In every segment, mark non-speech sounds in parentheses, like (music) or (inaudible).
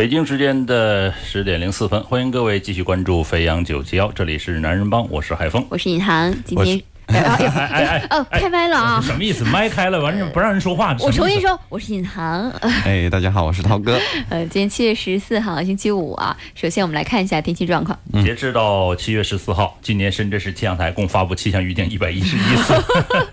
北京时间的十点零四分，欢迎各位继续关注飞扬九七幺，这里是男人帮，我是海峰。我是尹涵，今天哎哎哎哎哎哦，开麦了啊！什么意思？麦开了，完事不让人说话。我重新说，说，我是尹航。哎，大家好，我是涛哥。(laughs) 呃，今天七月十四号，星期五啊。首先我们来看一下天气状况。截至到七月十四号，今年深圳市气象台共发布气象预警一百一十一次。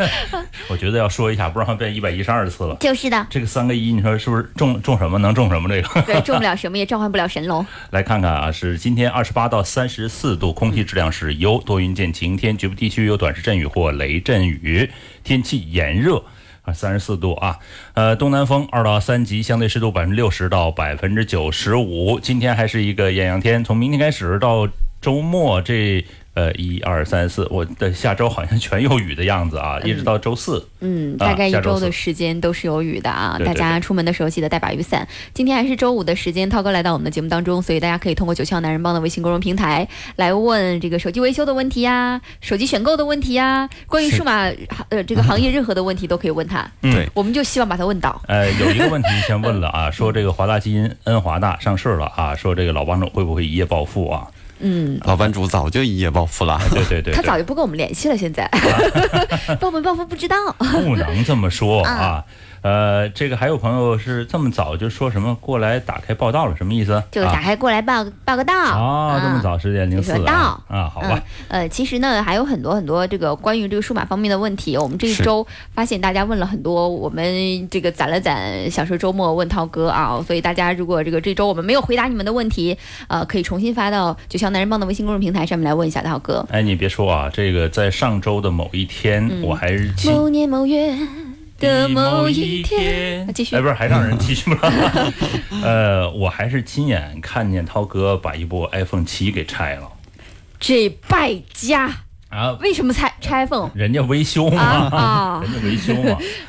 (laughs) 我觉得要说一下，不然变一百一十二次了。就是的，这个三个一，你说是不是中中什么能中什么？这个对，中不了什么也召唤不了神龙。(laughs) 来看看啊，是今天二十八到三十四度，空气质量是优，多云见晴天，局部地区有短时阵雨或雷阵雨，天气炎热。啊，三十四度啊，呃，东南风二到三级，相对湿度百分之六十到百分之九十五。今天还是一个艳阳天，从明天开始到周末这呃一二三四，我的下周好像全有雨的样子啊，一直到周四。嗯，啊大概一周的时间都是有雨的啊，对对大家出门的时候记得带把雨伞。今天还是周五的时间，涛哥来到我们的节目当中，所以大家可以通过九七男人帮的微信公众平台来问这个手机维修的问题呀、手机选购的问题呀、关于数码呃这个行业任何的问题都可以问他，(laughs) 嗯对，我们就希望把他问倒。呃，有一个问题先问了啊，说这个华大基因恩华大上市了啊，说这个老帮主会不会一夜暴富啊？嗯，老班主早就一夜暴富了。对对对，他早就不跟我们联系了，现在 (laughs) 暴没暴富不知道。不能这么说啊。呃，这个还有朋友是这么早就说什么过来打开报道了，什么意思？就打啊。开过来报报个到啊，这么早十点零四就说啊啊，好吧。嗯，呃，其实呢，还有很多很多这个关于这个数码方面的问题，我们这一周发现大家问了很多，我们这个攒了攒，想说周末问涛哥啊，所以大家如果这个这周我们没有回答你们的问题，呃，可以重新发到九霄男人帮的微信公众平台上面来问一下涛哥。哎，你别说啊，这个在上周的某一天，嗯。我还是亲某年某月的某一天，啊继续。哎，不是，还让人继续吗？(laughs) 呃，我还是亲眼看见涛哥把一部 iPhone 七给拆了。这败家。啊，为什么拆？拆 iPhone 人家维修嘛，啊啊。(laughs) 人家维修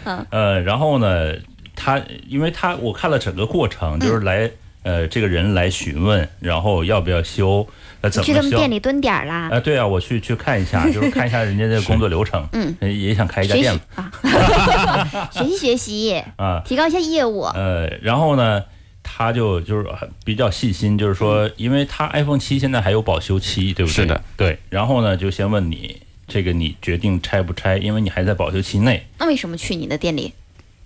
嘛，呃，然后呢，他因为他我看了整个过程，就是来、呃这个人来询问，然后要不要修，呃怎么去他们。店里蹲点儿啦？啊、对啊，我去去看一下，(laughs) 就是看一下人家的工作流程，嗯呃，也想开一家学店 (laughs) 学习学习，啊，提高一下业务。呃，然后呢，他就就是比较细心，就是嗯说，因为他 iPhone 七现在还有保修期，对不对？是的，对。然后呢，就先问你这个你决定拆不拆，因为你还在保修期内。那为什么去你的店里？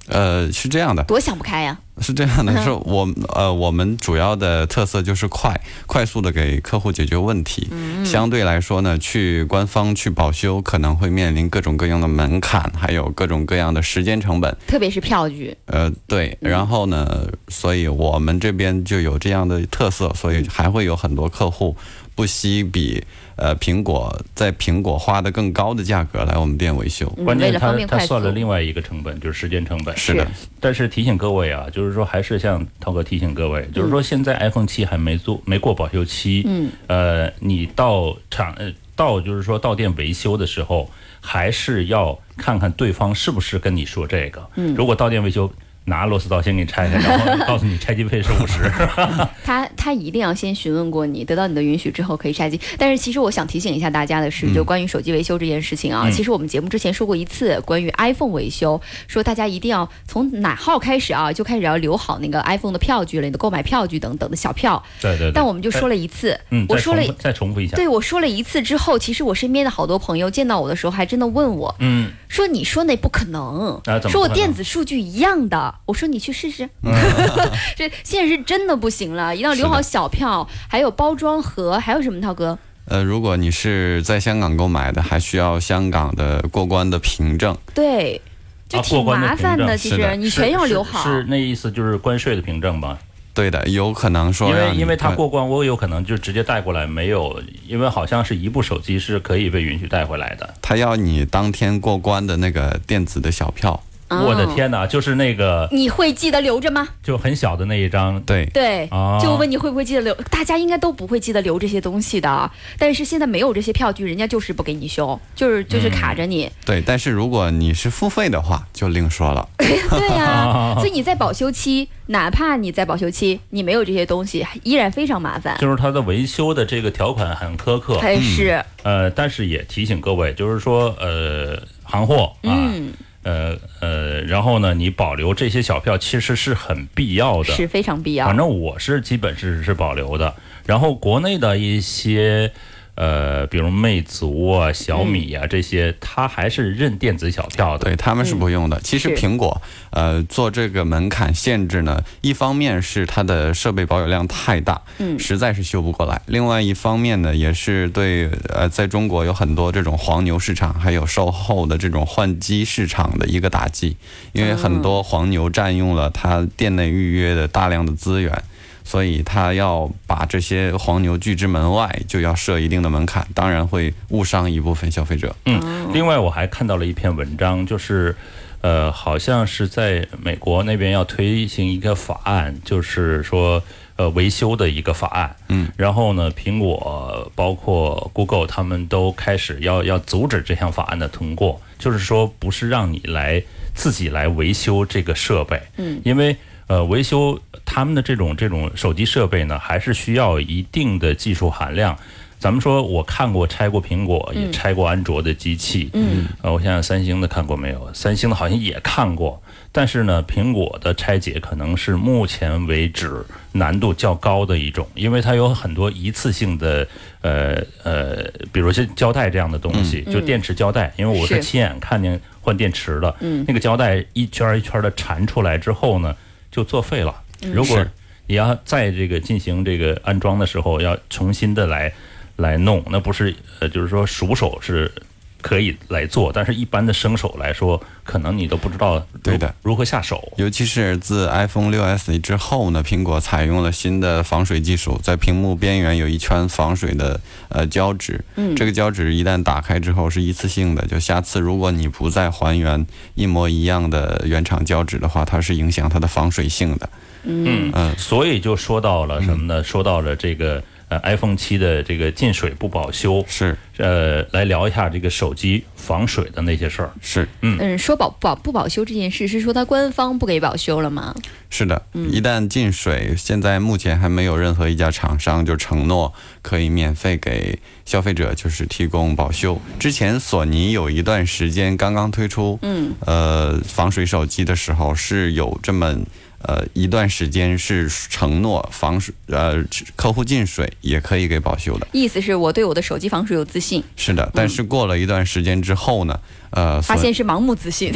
呃，是这样的，多想不开呀！是这样的，是我呃，我们主要的特色就是快，快速的给客户解决问题。相对来说呢，去官方去保修可能会面临各种各样的门槛，还有各种各样的时间成本。特别是票据，呃，对，然后呢，所以我们这边就有这样的特色，所以还会有很多客户不惜比呃苹果在苹果花的更高的价格来我们店维修。关键他他算了另外一个成本，就是时间成本。是。的，但是提醒各位啊，就是说还是像涛哥提醒各位，就是说现在 iPhone 七还没做没过保修期，嗯，呃，你到厂呃到就是说到店维修的时候，还是要看看对方是不是跟你说这个，嗯，如果到店维修。拿螺丝刀先给你拆开，然后告诉你拆机费是五十。(laughs) 他他一定要先询问过你，得到你的允许之后可以拆机。但是其实我想提醒一下大家的是，就关于手机维修这件事情啊，嗯其实我们节目之前说过一次关于 iPhone 维修，说大家一定要从哪号开始啊，就开始要留好那个 iPhone 的票据了，你的购买票据等等的小票。对对对。但我们就说了一次，嗯，我说了再重复一下。对我说了一次之后，其实我身边的好多朋友见到我的时候，还真的问我嗯，说：“你说那不可能，啊怎么不可能说我电子数据一样的。”我说：“你去试试。嗯 (laughs) 这现在是真的不行了，一定要留好小票，还有包装盒，还有什么？涛哥，呃，如果你是在香港购买的，还需要香港的过关的凭证。对，就啊挺麻烦的其实你全要留好。是是那意思就是关税的凭证吧？对的，有可能说因为因为他过关，我有可能就直接带过来，没有，因为好像是一部手机是可以被允许带回来的。他要你当天过关的那个电子的小票。我的天哪，就是那个你会记得留着吗？就很小的那一张，对，对，哦就问你会不会记得留？大家应该都不会记得留这些东西的。但是现在没有这些票据，人家就是不给你修，就是就是卡着你。对，但是如果你是付费的话，就另说了。(laughs) 对呀、(laughs) 所以你在保修期，哪怕你在保修期，你没有这些东西，依然非常麻烦。就是它的维修的这个条款很苛刻，还是呃，但是也提醒各位，就是说，呃，行货啊，嗯，呃呃，然后呢，你保留这些小票其实是很必要的，是非常必要反。正我是基本是是保留的。然后国内的一些呃，比如魅族啊、小米啊、这些，它还是认电子小票的。对，他们是不用的。其实苹果呃做这个门槛限制呢，一方面是它的设备保有量太大，嗯实在是修不过来；另外一方面呢，也是对呃在中国有很多这种黄牛市场，还有售后的这种换机市场的一个打击，因为很多黄牛占用了它店内预约的大量的资源。所以他要把这些黄牛拒之门外，就要设一定的门槛，当然会误伤一部分消费者。嗯，另外我还看到了一篇文章，就是，呃，好像是在美国那边要推行一个法案，就是说，呃，维修的一个法案。嗯，然后呢，苹果包括 Google 他们都开始要要阻止这项法案的通过，就是说不是让你来自己来维修这个设备。嗯，因为呃，维修他们的这种这种手机设备呢，还是需要一定的技术含量。咱们说，我看过拆过苹果，也拆过安卓的机器。嗯，呃，我想想三星的看过没有？三星的好像也看过，但是呢，苹果的拆解可能是目前为止难度较高的一种，因为它有很多一次性的，呃呃，比如像胶带这样的东西，就电池胶带，因为我是是。亲眼看见换电池的，嗯。那个胶带一圈儿一圈的缠出来之后呢，就作废了。如果你要在这个进行这个安装的时候，要重新的来来弄，那不是呃，就是说熟手是可以来做，但是一般的生手来说，可能你都不知道对的如何下手。尤其是自 iPhone 6s 之后呢，苹果采用了新的防水技术，在屏幕边缘有一圈防水的呃胶纸。嗯这个胶纸一旦打开之后是一次性的，就下次如果你不再还原一模一样的原厂胶纸的话，它是影响它的防水性的。嗯嗯所以就说到了什么呢？说到了这个呃 iPhone 七的这个进水不保修，是呃，来聊一下这个手机防水的那些事儿。是嗯，说保保不保修这件事，是说它官方不给保修了吗？是的，一旦进水，现在目前还没有任何一家厂商就承诺可以免费给消费者就是提供保修。之前索尼有一段时间刚刚推出，嗯，呃，防水手机的时候是有这么。呃，一段时间是承诺防水，呃，客户进水也可以给保修的，意思是我对我的手机防水有自信，是的。但是过了一段时间之后呢，呃，发现是盲目自信。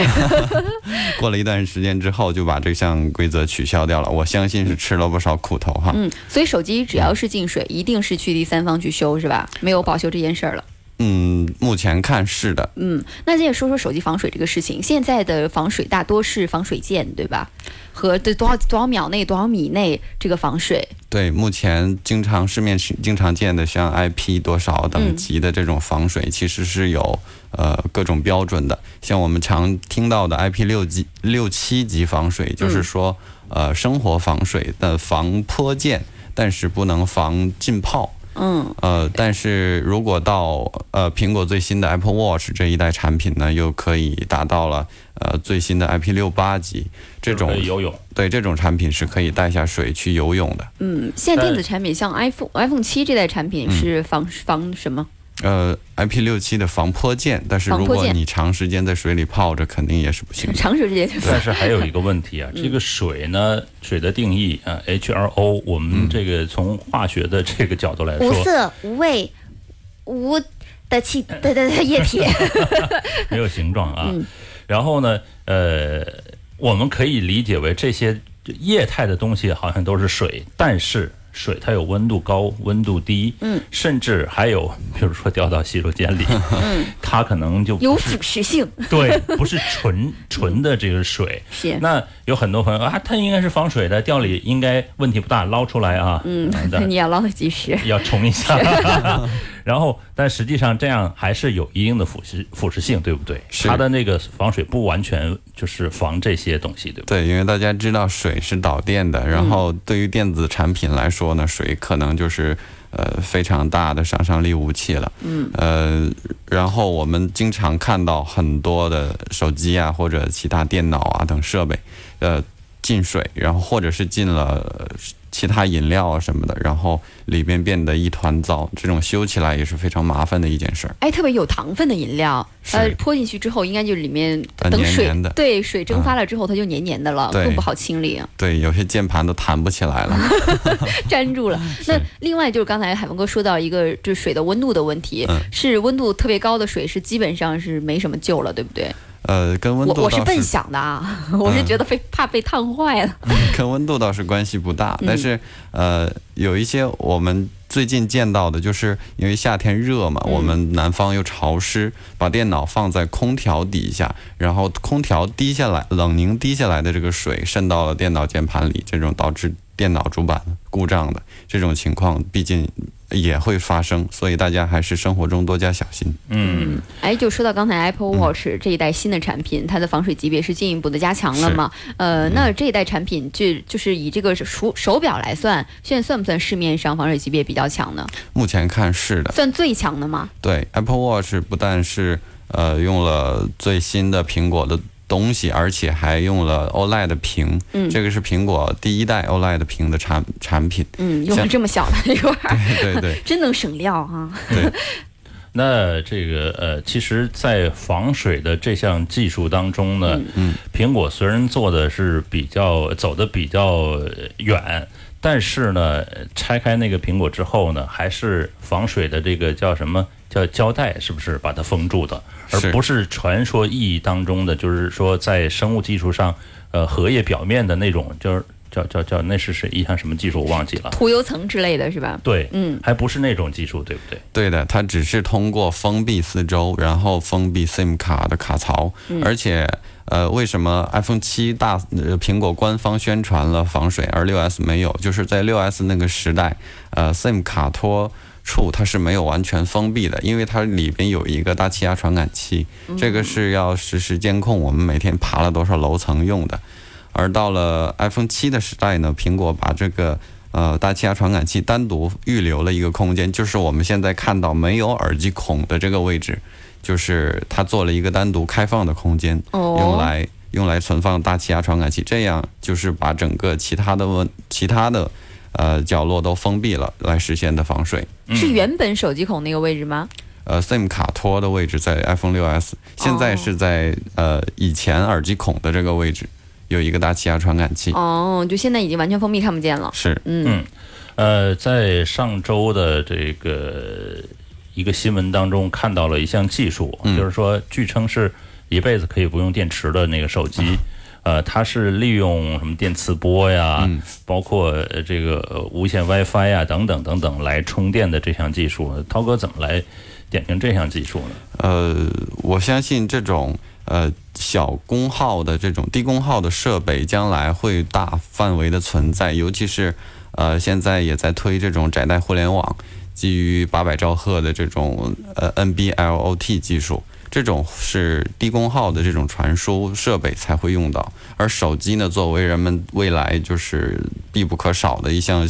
(laughs) 过了一段时间之后就把这项规则取消掉了。我相信是吃了不少苦头哈。嗯，所以手机只要是进水，一定是去第三方去修，是吧？没有保修这件事儿了。嗯，目前看是的，嗯，那也说说手机防水这个事情。现在的防水大多是防水键，对吧？和对多少多少秒内、多少米内这个防水。对，目前经常市面经常见的像 IP 多少等级的这种防水，其实是有呃各种标准的。像我们常听到的 IP 六级、六七级防水，就是说、呃生活防水的防泼溅，但是不能防浸泡。嗯，呃，但是如果到呃苹果最新的 Apple Watch 这一代产品呢，又可以达到了呃最新的 IP 六八级，这种游泳。对这种产品是可以带下水去游泳的。嗯，现在电子产品像 iPhone iPhone 七这代产品是防、防什么？呃，IP 六七的防泼溅，但是如果你长时间在水里泡着，肯定也是不行的。长时间。但是还有一个问题啊，这个水呢，水的定义啊，H2O，我们这个从化学的这个角度来说，无色、无味、无的气对对对液体。(laughs) 没有形状啊。嗯然后呢，呃，我们可以理解为这些液态的东西好像都是水，但是水它有温度高、温度低，嗯，甚至还有，比如说掉到洗手间里，(laughs) 嗯，它可能就有腐蚀性。(laughs) 对，不是纯纯的这个水。是。那有很多朋友啊，它应该是防水的，掉里应该问题不大，捞出来啊，嗯 (laughs) 你要捞的及时。要冲一下。然后，但实际上这样还是有一定的腐蚀腐蚀性，对不对？是它的那个防水不完全就是防这些东西，对不对？对，因为大家知道水是导电的，然后对于电子产品来说呢，水可能就是呃非常大的杀伤力武器了。嗯。呃，然后我们经常看到很多的手机啊或者其他电脑啊等设备，呃进水，然后或者是进了呃其他饮料啊什么的，然后里边变得一团糟，这种修起来也是非常麻烦的一件事儿。哎，特别有糖分的饮料，呃，泼进去之后，应该就里面呃等水对水蒸发了之后，它就黏黏的了，对更不好清理，对，有些键盘都弹不起来了。(laughs) 粘住了。那另外就是刚才海峰哥说到一个，就是水的温度的问题，嗯是温度特别高的水是基本上是没什么救了，对不对？呃，跟温我我是笨想的啊，(laughs) 我是觉得被怕被烫坏了。跟温度倒是关系不大，嗯。但是呃，有一些我们最近见到的，就是因为夏天热嘛，嗯。我们南方又潮湿，把电脑放在空调底下，然后空调滴下来，冷凝滴下来的这个水渗到了电脑键盘里，这种导致电脑主板故障的这种情况，毕竟也会发生，所以大家还是生活中多加小心。嗯，哎，就说到刚才 Apple Watch 这一代新的产品，它的防水级别是进一步的加强了嘛？呃，那这一代产品就就是以这个手手表来算，现在算不算市面上防水级别比较强呢？目前看是的，算最强的吗？对，Apple Watch 不但是呃用了最新的苹果的东西，而且还用了 OLED 屏，嗯。这个是苹果第一代 OLED 屏的产产品。嗯，用了这么小的一块儿，对对 (laughs) 对。(laughs) 真能省料哈、对，(laughs) 那这个呃，其实，在防水的这项技术当中呢，嗯。苹果虽然做的是比较走的比较呃远，但是呢，拆开那个苹果之后呢，还是防水的这个叫什么叫胶带，是不是把它封住的，而不是传说意义当中的，就是说在生物技术上，呃，荷叶表面的那种，就是叫叫叫那是是一项什么技术，我忘记了。涂油层之类的是吧？对，嗯，还不是那种技术，对不对？对的，它只是通过封闭四周，然后封闭 SIM 卡的卡槽，而且。呃，为什么 iPhone 七大呃苹果官方宣传了防水，而六 S 没有？就是在六 S 那个时代，呃，SIM 卡托处它是没有完全封闭的，因为它里边有一个大气压传感器，这个是要实时监控我们每天爬了多少楼层用的。而到了 iPhone 七的时代呢，苹果把这个呃大气压传感器单独预留了一个空间，就是我们现在看到没有耳机孔的这个位置，就是它做了一个单独开放的空间，哦用来用来存放大气压传感器，这样就是把整个其他的问其他的呃角落都封闭了，来实现的防水。是原本手机孔那个位置吗？呃，SIM 卡托的位置在 iPhone 六 S，现在是在、呃以前耳机孔的这个位置有一个大气压传感器，哦，就现在已经完全封闭，看不见了。是嗯，呃，在上周的这个一个新闻当中看到了一项技术，嗯就是说，据称是一辈子可以不用电池的那个手机。呃，它是利用什么电磁波呀，嗯包括呃这个呃无线 WiFi 呀等等等等来充电的这项技术，涛哥怎么来点评这项技术呢？呃，我相信这种呃小功耗的这种低功耗的设备，将来会大范围的存在，尤其是呃现在也在推这种窄带互联网，基于八百兆赫的这种呃 NB-LOT 技术。这种是低功耗的这种传输设备才会用到，而手机呢，作为人们未来就是必不可少的一项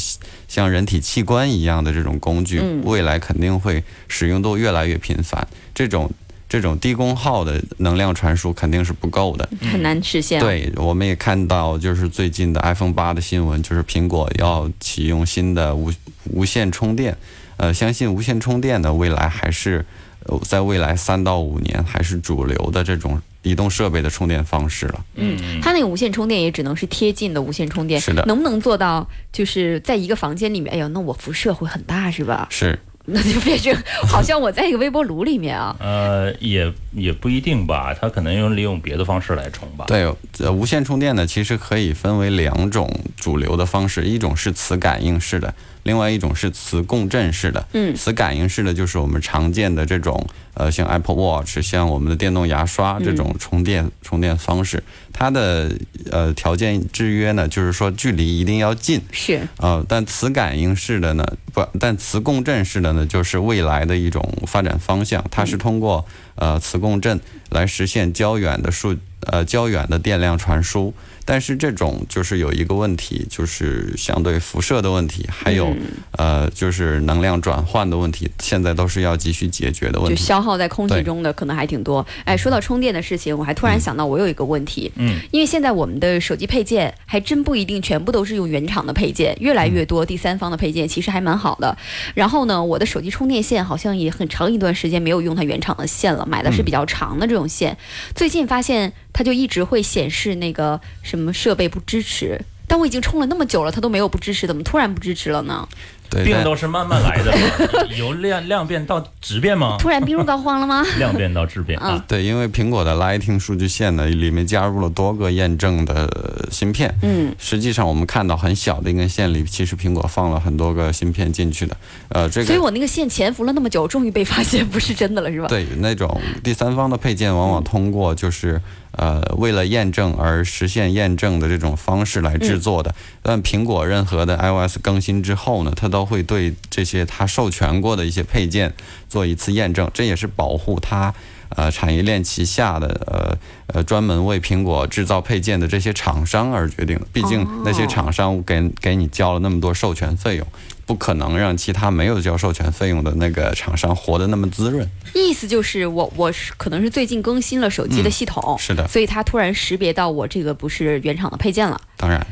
像人体器官一样的这种工具，嗯未来肯定会使用度越来越频繁。这种这种低功耗的能量传输肯定是不够的。很难实现。，对，我们也看到，就是最近的 iPhone 八的新闻，就是苹果要启用新的无无线充电。呃，相信无线充电的，未来还是呃在未来三到五年还是主流的这种移动设备的充电方式了。嗯，它那个无线充电也只能是贴近的无线充电，是的能不能做到就是在一个房间里面？哎呦，那我辐射会很大是吧？是，那就变成好像我在一个微波炉里面啊。呃，也也不一定吧，它可能用利用别的方式来充吧。对，呃，无线充电呢，其实可以分为两种主流的方式，一种是磁感应式的，另外一种是磁共振式的。嗯磁感应式的就是我们常见的这种，呃，像 Apple Watch、像我们的电动牙刷这种充电、充电方式。它的呃条件制约呢，就是说距离一定要近。是呃，但磁感应式的呢，不，但磁共振式的呢，就是未来的一种发展方向。它是通过呃磁共振来实现较远的数呃较远的电量传输。但是这种就是有一个问题，就是相对辐射的问题，还有、呃就是能量转换的问题，现在都是要急需解决的问题就。消耗在空气中的可能还挺多。哎，说到充电的事情，我还突然想到我有一个问题，嗯，因为现在我们的手机配件还真不一定全部都是用原厂的配件，越来越多第三方的配件其实还蛮好的。然后呢，我的手机充电线好像也很长一段时间没有用它原厂的线了，买的是比较长的这种线。最近发现它就一直会显示那个什么设备不支持。但我已经充了那么久了，它都没有不支持，怎么突然不支持了呢？对，病都是慢慢来的嘛，(laughs) 由量量变到质变吗？突然病入膏肓了吗？(laughs) 量变到质变啊。对，因为苹果的 Lighting 数据线呢，里面加入了多个验证的芯片。嗯，实际上我们看到很小的一根线里，其实苹果放了很多个芯片进去的。呃，这个所以我那个线潜伏了那么久，终于被发现不是真的了，是吧？对那种第三方的配件，往往通过就是呃为了验证而实现验证的这种方式来制作的。但苹果任何的 iOS 更新之后呢，它都会对这些它授权过的一些配件做一次验证，这也是保护它。呃，产业链旗下的呃呃专门为苹果制造配件的这些厂商而决定的。毕竟那些厂商给给你交了那么多授权费用，不可能让其他没有交授权费用的那个厂商活得那么滋润。意思就是我我是可能是最近更新了手机的系统，是的所以它突然识别到我这个不是原厂的配件了，当然，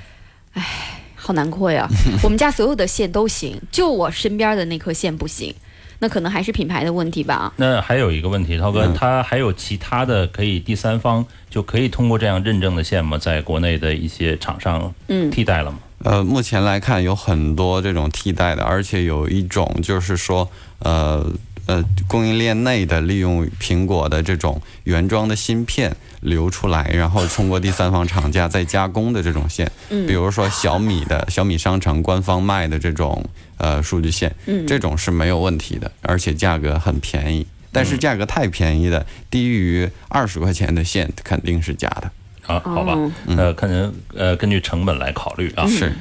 好难过呀。(laughs) 我们家所有的线都行，就我身边的那颗线不行，那可能还是品牌的问题吧。那还有一个问题，涛哥，嗯它还有其他的可以第三方就可以通过这样认证的线吗？在国内的一些厂商嗯替代了吗？呃，目前来看有很多这种替代的，而且有一种就是说，呃呃，供应链内的利用苹果的这种原装的芯片流出来，然后通过第三方厂家再加工的这种线，嗯比如说小米的小米商城官方卖的这种呃数据线，嗯这种是没有问题的，而且价格很便宜。但是价格太便宜的，低于二十块钱的线肯定是假的。啊，好吧，嗯呃，可能呃根据成本来考虑啊。是，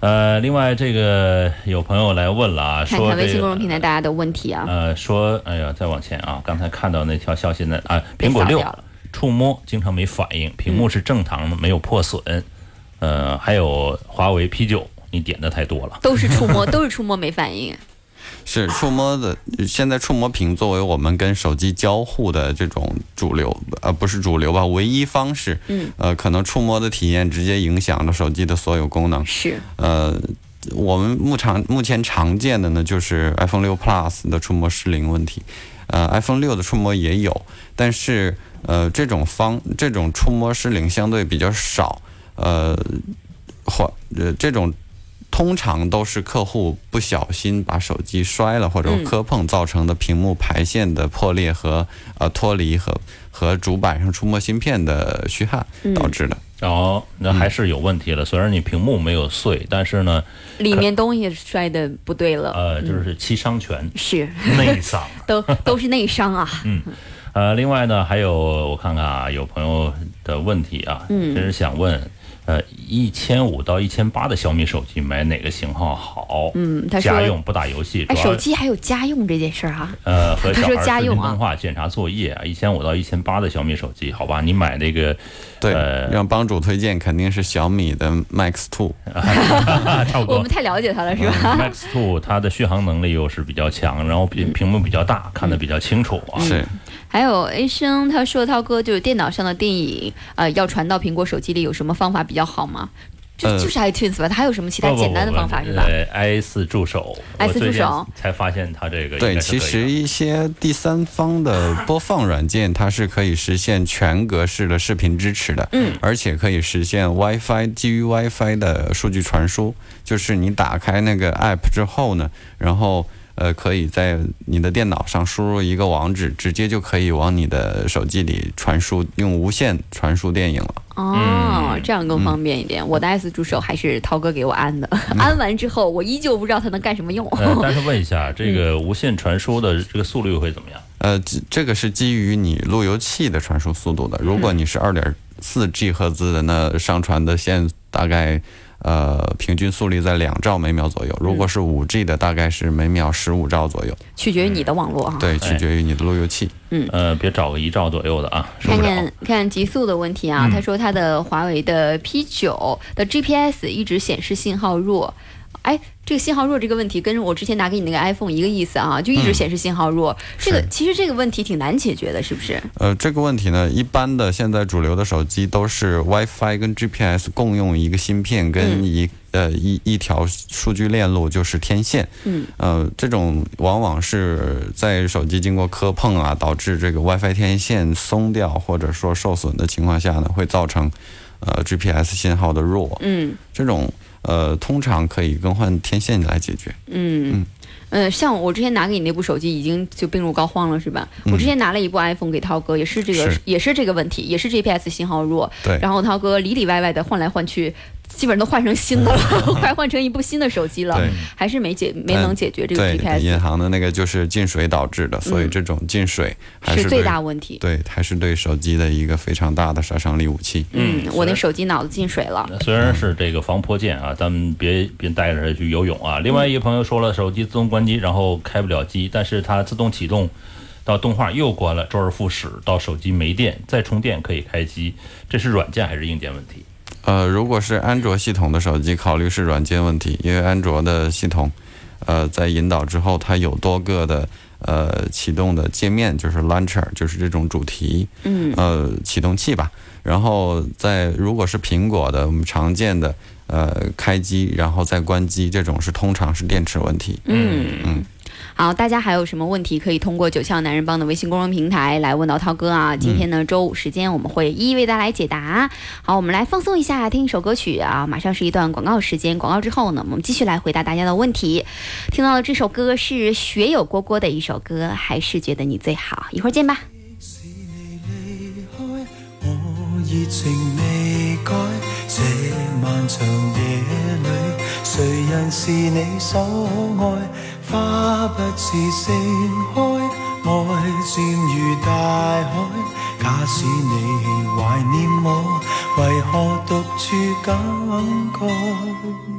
呃，另外这个有朋友来问了啊，看看微信公众平台大家的问题啊，呃说，哎呀，再往前啊，刚才看到那条消息呢啊，苹果六触摸经常没反应，屏幕是正常的，没有破损。呃，还有华为 P 九，你点的太多了。都是触摸，(laughs) 都是触摸没反应。是触摸的，现在触摸屏作为我们跟手机交互的这种主流，呃，不是主流吧，唯一方式。嗯，呃，可能触摸的体验直接影响了手机的所有功能。是，呃，我们目常目前常见的呢，就是 iPhone 六 Plus 的触摸失灵问题。呃，iPhone 六的触摸也有，但是呃，这种方这种触摸失灵相对比较少。呃，或呃这种通常都是客户不小心把手机摔了或者嗯磕碰造成的屏幕排线的破裂和呃脱离和和主板上触摸芯片的虚焊嗯导致的。哦，那还是有问题了。虽然你屏幕没有碎，但是呢，里面东西摔的不对了。呃，就是七伤拳，是，内伤。(laughs) 都都是内伤啊。(laughs) 嗯呃，另外呢，还有我看看啊，有朋友的问题啊，嗯就是想问，呃，一千五到一千八的小米手机买哪个型号好？嗯他说家用不打游戏，哎，手机还有家用这件事儿哈。呃和他说家用啊通话、检查作业啊，一千五到一千八的小米手机，好吧？你买那个，对，呃让帮主推荐肯定是小米的 Max Two。(laughs) 差不多我们。太了解它了，是吧？Max Two 它的续航能力又是比较强，然后屏屏幕比较大，看得比较清楚啊。是，还有 A 生他说，涛哥就是电脑上的电影，呃，要传到苹果手机里，有什么方法比较好吗？就呃就是 iTunes 吧，它还有什么其他简单的方法是吧？对，i 四助手 i4 我最近助手才发现它这个对，其实一些第三方的播放软件，它是可以实现全格式的视频支持的，嗯，而且可以实现 WiFi 基于 WiFi 的数据传输，就是你打开那个 App 之后呢，然后。呃，可以在你的电脑上输入一个网址，直接就可以往你的手机里传输，用无线传输电影了。哦，这样更方便一点。我的 S 助手还是涛哥给我安的，(laughs) 安完之后我依旧不知道它能干什么用。呃，(laughs) 但是问一下，这个无线传输的这个速率会怎么样？呃，这这个是基于你路由器的传输速度的。如果你是二点四 G 赫兹的，那上传的线大概。呃，平均速率在两兆每秒左右。如果是五 G 的，大概是每秒十五兆左右。取决于你的网络啊。对，取决于你的路由器。嗯，呃，别找个一兆左右的啊。看看看极速的问题啊，他说他的华为的 P 九的 GPS 一直显示信号弱。哎，这个信号弱这个问题跟我之前拿给你那个 iPhone 一个意思啊，就一直显示信号弱。这个其实这个问题挺难解决的，是不是？呃，这个问题呢，一般的现在主流的手机都是 WiFi 跟 GPS 共用一个芯片跟一呃一一条数据链路，就是天线。嗯。呃，这种往往是在手机经过磕碰啊，导致这个 WiFi 天线松掉或者说受损的情况下呢，会造成呃 GPS 信号的弱。嗯。这种。呃，通常可以更换天线来解决。嗯嗯嗯，像我之前拿给你那部手机，已经就病入膏肓了，是吧？我之前拿了一部 iPhone 给涛哥，也是这个，也是这个问题，也是 GPS 信号弱。对。然后涛哥里里外外的换来换去。基本上都换成新的了，(laughs) 快换成一部新的手机了，还是没解没能解决这个 GPS。银行的那个就是进水导致的，所以这种进水是最大问题。对，还是对手机的一个非常大的杀伤力武器。嗯，我那手机脑子进水了。虽然是这个防泼溅啊，咱们别别带着它去游泳啊。另外一个朋友说了，手机自动关机，然后开不了机，但是它自动启动到动画又关了，周而复始，到手机没电再充电可以开机，这是软件还是硬件问题？呃，如果是安卓系统的手机，考虑是软件问题，因为安卓的系统，呃，在引导之后，它有多个的呃启动的界面，就是 launcher，就是这种主题，嗯，呃，启动器吧。然后在如果是苹果的，我们常见的呃开机然后再关机，这种是通常是电池问题。嗯嗯。好，大家还有什么问题可以通过九窍男人帮的微信公众平台来问到涛哥啊？今天呢，周五时间我们会一一为大家来解答。好，我们来放松一下，听一首歌曲啊。马上是一段广告时间，广告之后呢，我们继续来回答大家的问题。听到的这首歌是学友蝈蝈的一首歌，还是觉得你最好？一会儿见吧。花不似盛开，爱渐如大海。假使你怀念我，为何独处感慨？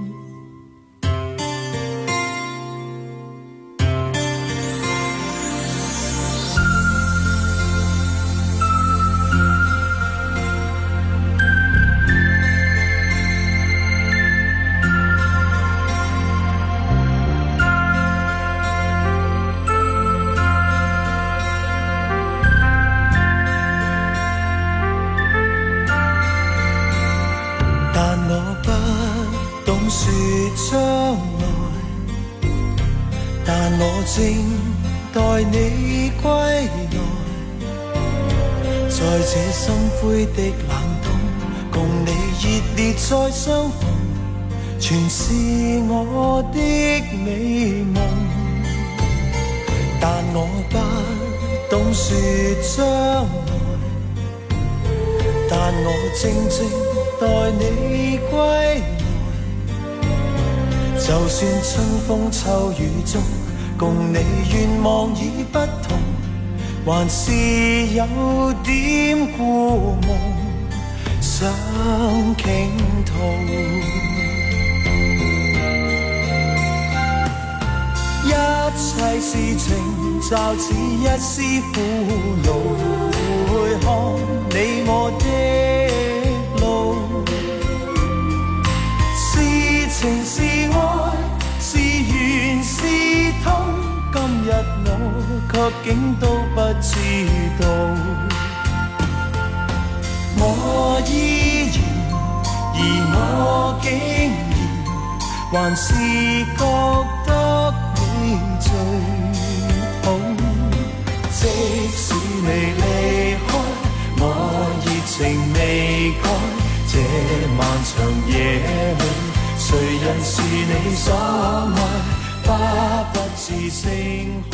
我静待你归来，在这心灰的冷冬，共你热烈再相逢，全是我的美梦。但我不懂说将来，但我静静待你归来，就算春风秋雨中。共你愿望已不同，还是有点故梦想倾吐。一切事情就似一丝苦恼，回看你我的路，却竟都不知道，我依然，而我竟然还是觉得你最好。即使你离开，我热情未改。这漫长夜里，谁人是你所爱？花不自盛开。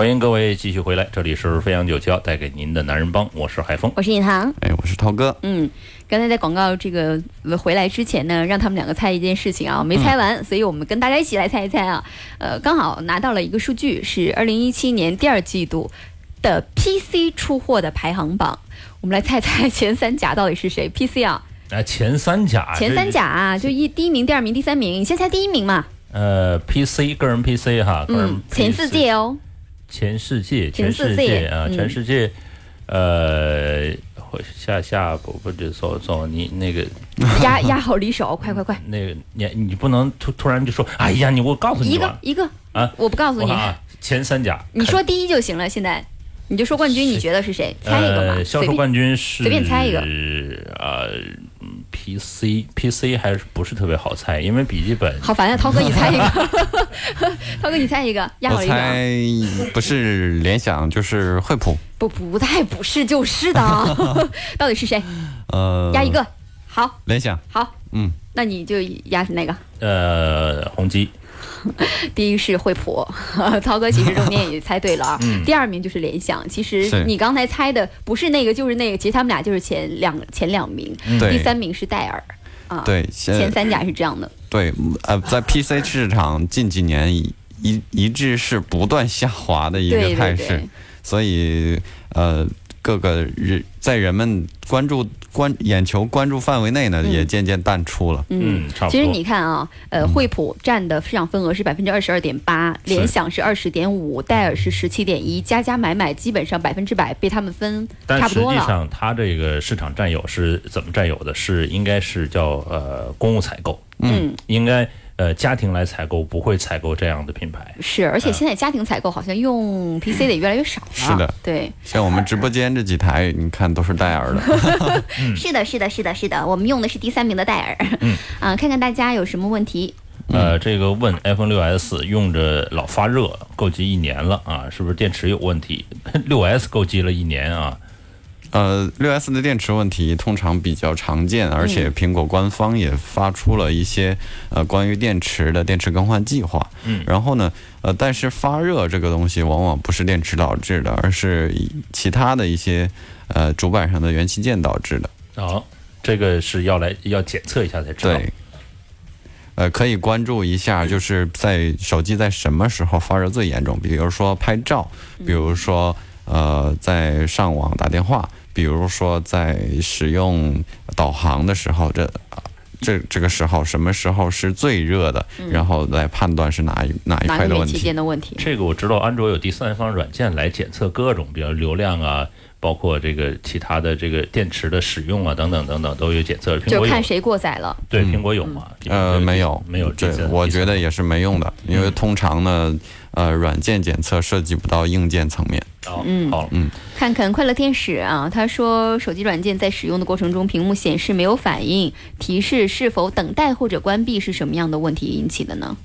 欢迎各位继续回来，这里是飞扬九七幺带给您的男人帮，我是海峰。我是尹航。哎，我是涛哥。嗯，刚才在广告这个呃回来之前呢，让他们两个猜一件事情啊，没猜完，所以我们跟大家一起来猜一猜啊。呃，刚好拿到了一个数据，是二零一七年第二季度的 PC 出货的排行榜。我们来猜猜前三甲到底是谁？PC 啊，啊，前三甲，前三甲啊，就一第一名、第二名、第三名，你先猜第一名嘛。呃，PC 个人 PC 哈，个人嗯，前四届哦。全世界，全全世世界界啊，嗯全世界，呃，会下下不不就说说你那个压压好离手，快快快，那个你你不能突突然就说，哎呀，你我告诉你一个，一个啊，我不告诉你，啊，前三甲，你说第一就行了。现在你就说冠军，你觉得是谁？猜一个嘛，呃，销售。冠军是随便猜一个呃嗯，PC PC 还是不是特别好猜，因为笔记本好烦呀，涛哥，你猜一个。(laughs) 涛哥，你猜一个，压好我离手。猜不是联想就是惠普。不不太不是就是的，(laughs) 到底是谁？呃，压一个。好，联想。好，嗯，那你就压哪个？呃宏基，(laughs) 第一是惠普，(laughs) 涛哥其实中间也猜对了啊。(laughs) 第二名就是联想，其实你刚才猜的不是那个就是那个，其实他们俩就是前两前两名，对第三名是戴尔。啊，对，前三甲是这样的。对，呃，在 PC 市场近几年一一一直是不断下滑的一个态势，对对，所以呃，各个人在人们关注关眼球关注范围内呢，嗯也渐渐淡出了。嗯，差不多。其实你看啊，呃，惠普占的市场份额是百分之二十二点八，联想是二十点五，戴尔是十七点一，加加买买基本上百分之百被他们分但实际差不多了。上它这个市场占有是怎么占有的？是应该是叫呃公务采购，嗯，应该呃家庭来采购，不会采购这样的品牌。是，而且现在家庭采购好像用 PC 的也越来越少了。是的，对，像我们直播间这几台，你看都是戴尔的。(laughs) 是的，是的，是的，是的，我们用的是第三名的戴尔。嗯，啊，看看大家有什么问题。呃，这个问 iPhone 六 S 用着老发热，购机一年了啊，是不是电池有问题？六 S 购机了一年啊，呃，六 S 的电池问题通常比较常见，而且苹果官方也发出了一些呃关于电池的电池更换计划。嗯然后呢，呃，但是发热这个东西往往不是电池导致的，而是以其他的一些呃主板上的元器件导致的。哦，这个是要来要检测一下才知道。对。呃，可以关注一下，就是在手机在什么时候发热最严重？比如说拍照，比如说呃在上网打电话，比如说在使用导航的时候，这啊这这个时候什么时候是最热的？然后来判断是哪一哪一块的问题。件的问题？这个我知道，安卓有第三方软件来检测各种，比如流量啊，包括这个其他的这个电池的使用啊，等等等等都有检测。苹果就看谁过载了。对苹果有吗？呃，没有，没有。对第三，我觉得也是没用的，因为通常呢，呃，软件检测涉及不到硬件层面。好，嗯。好，看看快乐天使啊，他说手机软件在使用的过程中，屏幕显示没有反应，提示是否等待或者关闭是什么样的问题引起的呢？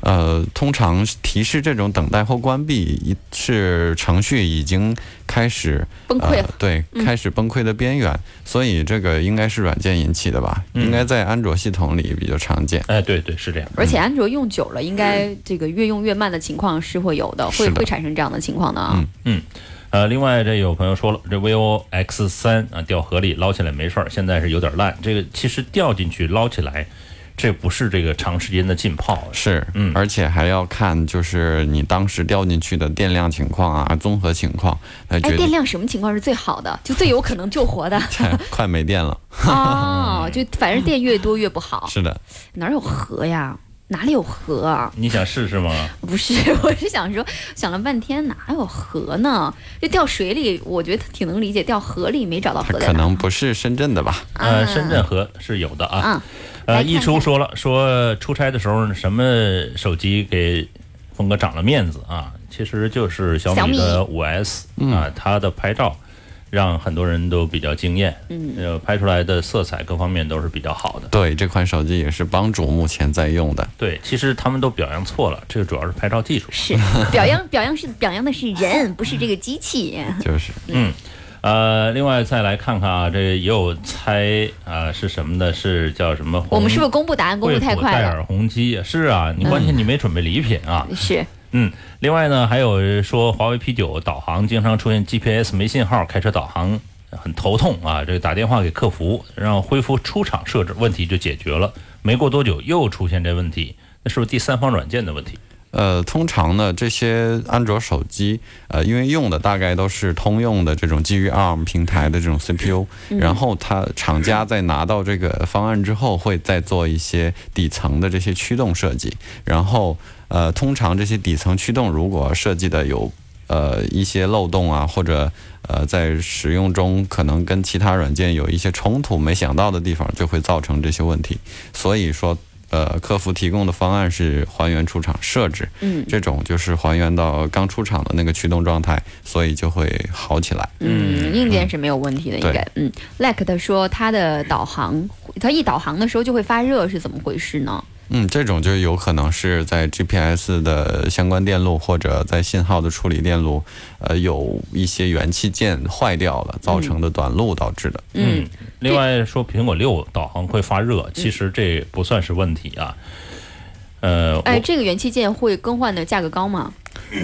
呃，通常提示这种等待或关闭，一是程序已经开始崩溃了呃，对，开始崩溃的边缘，所以这个应该是软件引起的吧？嗯应该在安卓系统里比较常见。哎，对对，是这样。而且安卓用久了，应该这个越用越慢的情况是会有的，会会产生这样的情况的啊。嗯呃，另外这有朋友说了，这 vivo X 三啊掉河里捞起来没事儿，现在是有点烂。这个其实掉进去捞起来，这不是这个长时间的浸泡，是，嗯而且还要看就是你当时掉进去的电量情况啊，综合情况来哎，决定。电量什么情况是最好的？就最有可能救活的 (laughs) 快没电了，(laughs) 哦，就反正电越多越不好。(laughs) 是的，哪有河呀？哪里有河啊？你想试试吗？不是，我是想说，想了半天哪有河呢？就掉水里，我觉得挺能理解，掉河里没找到它可。能不是深圳的吧？呃，啊深圳河是有的啊。嗯，呃，一叔说了，说出差的时候什么手机给峰哥长了面子啊？其实就是小米的五 S 啊，它的拍照。让很多人都比较惊艳。嗯，呃，拍出来的色彩各方面都是比较好的。对，这款手机也是帮主目前在用的。对，其实他们都表扬错了，这个主要是拍照技术。是表扬表扬是表扬的是人，不是这个机器。(laughs) 就是，嗯，呃，另外再来看看啊，这也有猜啊、是什么的？是叫什么？我们是不是公布答案公布太快了？戴尔红机是啊，你关键你没准备礼品啊。(laughs) 是，嗯，另外呢，还有说华为 P 九导航经常出现 GPS 没信号，开车导航很头痛啊。这个打电话给客服，让恢复出厂设置，问题就解决了。没过多久又出现这问题，那是不是第三方软件的问题？呃，通常呢，这些安卓手机，呃，因为用的大概都是通用的这种基于 ARM 平台的这种 CPU，、然后它厂家在拿到这个方案之后，会再做一些底层的这些驱动设计，然后呃，通常这些底层驱动如果设计的有呃一些漏洞啊，或者呃在使用中可能跟其他软件有一些冲突，没想到的地方，就会造成这些问题。所以说，呃，客服提供的方案是还原出厂设置，嗯这种就是还原到刚出厂的那个驱动状态，所以就会好起来。嗯，硬件是没有问题的，应该。嗯他说他的导航，他一导航的时候就会发热，是怎么回事呢？嗯，这种就有可能是在 GPS 的相关电路或者在信号的处理电路，呃，有一些元器件坏掉了造成的短路导致的。嗯，另外说苹果六导航会发热，其实这不算是问题啊。呃，哎，这个元器件会更换的价格高吗？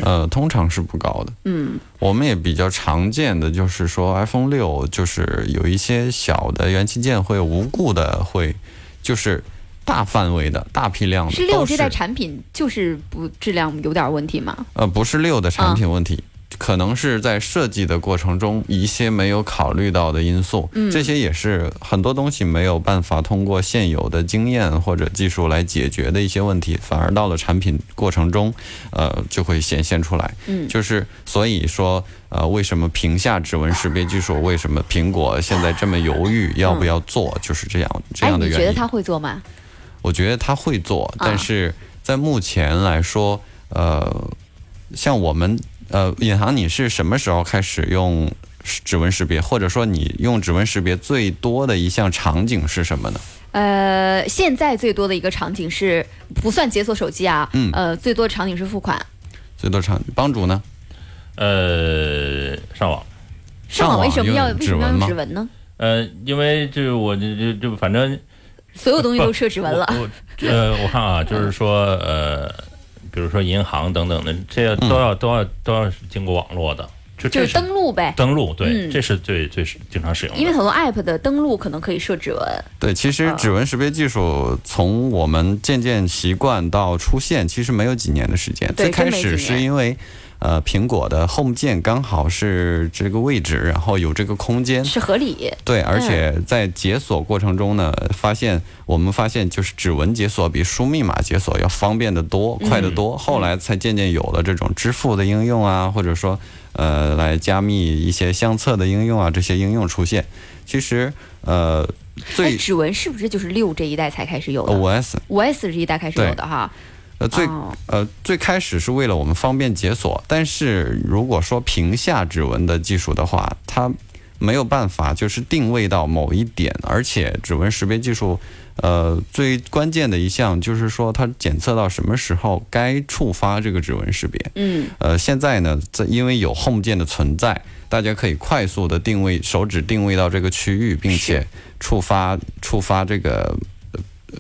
呃，通常是不高的。嗯，我们也比较常见的就是说，iPhone 六就是有一些小的元器件会无故的会，就是大范围的大批量的是六这代产品就是不质量有点问题吗？呃，不是六的产品问嗯题，可能是在设计的过程中一些没有考虑到的因素。嗯这些也是很多东西没有办法通过现有的经验或者技术来解决的一些问题，反而到了产品过程中，呃，就会显现出来。嗯就是所以说，呃，为什么屏下指纹识别技术，为什么苹果现在这么犹豫要不要做，就是这样这哎，样的原因。你觉得他会做吗？我觉得他会做，啊但是在目前来说，呃，像我们呃，尹航，你是什么时候开始用指纹识别，或者说你用指纹识别最多的一项场景是什么呢？呃，现在最多的一个场景是不算解锁手机啊，嗯呃，最多场景是付款，最多场帮主呢？呃，上网。上网为什么要用为什么要用指纹吗指纹呢？呃，因为就是我就就就反正所有东西都设指纹了，呃，我看啊，就是说呃，比如说银行等等的，这些都要、都要都要经过网络的，就这就是登录呗。登录，对，嗯这是最最经常使用的。因为很多 app 的登录可能可以设指纹，对，其实啊指纹识别技术从我们渐渐习惯到出现，其实没有几年的时间。最开始是因为，呃，苹果的 Home 键刚好是这个位置，然后有这个空间，是合理。对，而且嗯在解锁过程中呢，发现我们发现就是指纹解锁比输密码解锁要方便得多、快得嗯多。后来才渐渐有了这种支付的应用啊，或者说呃来加密一些相册的应用啊，这些应用出现。其实呃哎，最指纹是不是就是六这一代才开始有的？五 S 五 S 这一代开始有的哈。呃最哦呃最开始是为了我们方便解锁，但是如果说屏下指纹的技术的话，它没有办法就是定位到某一点，而且指纹识别技术，呃，最关键的一项就是说它检测到什么时候该触发这个指纹识别。嗯，呃，现在呢，在因为有 Home 键的存在，大家可以快速的定位手指定位到这个区域，并且触发触发这个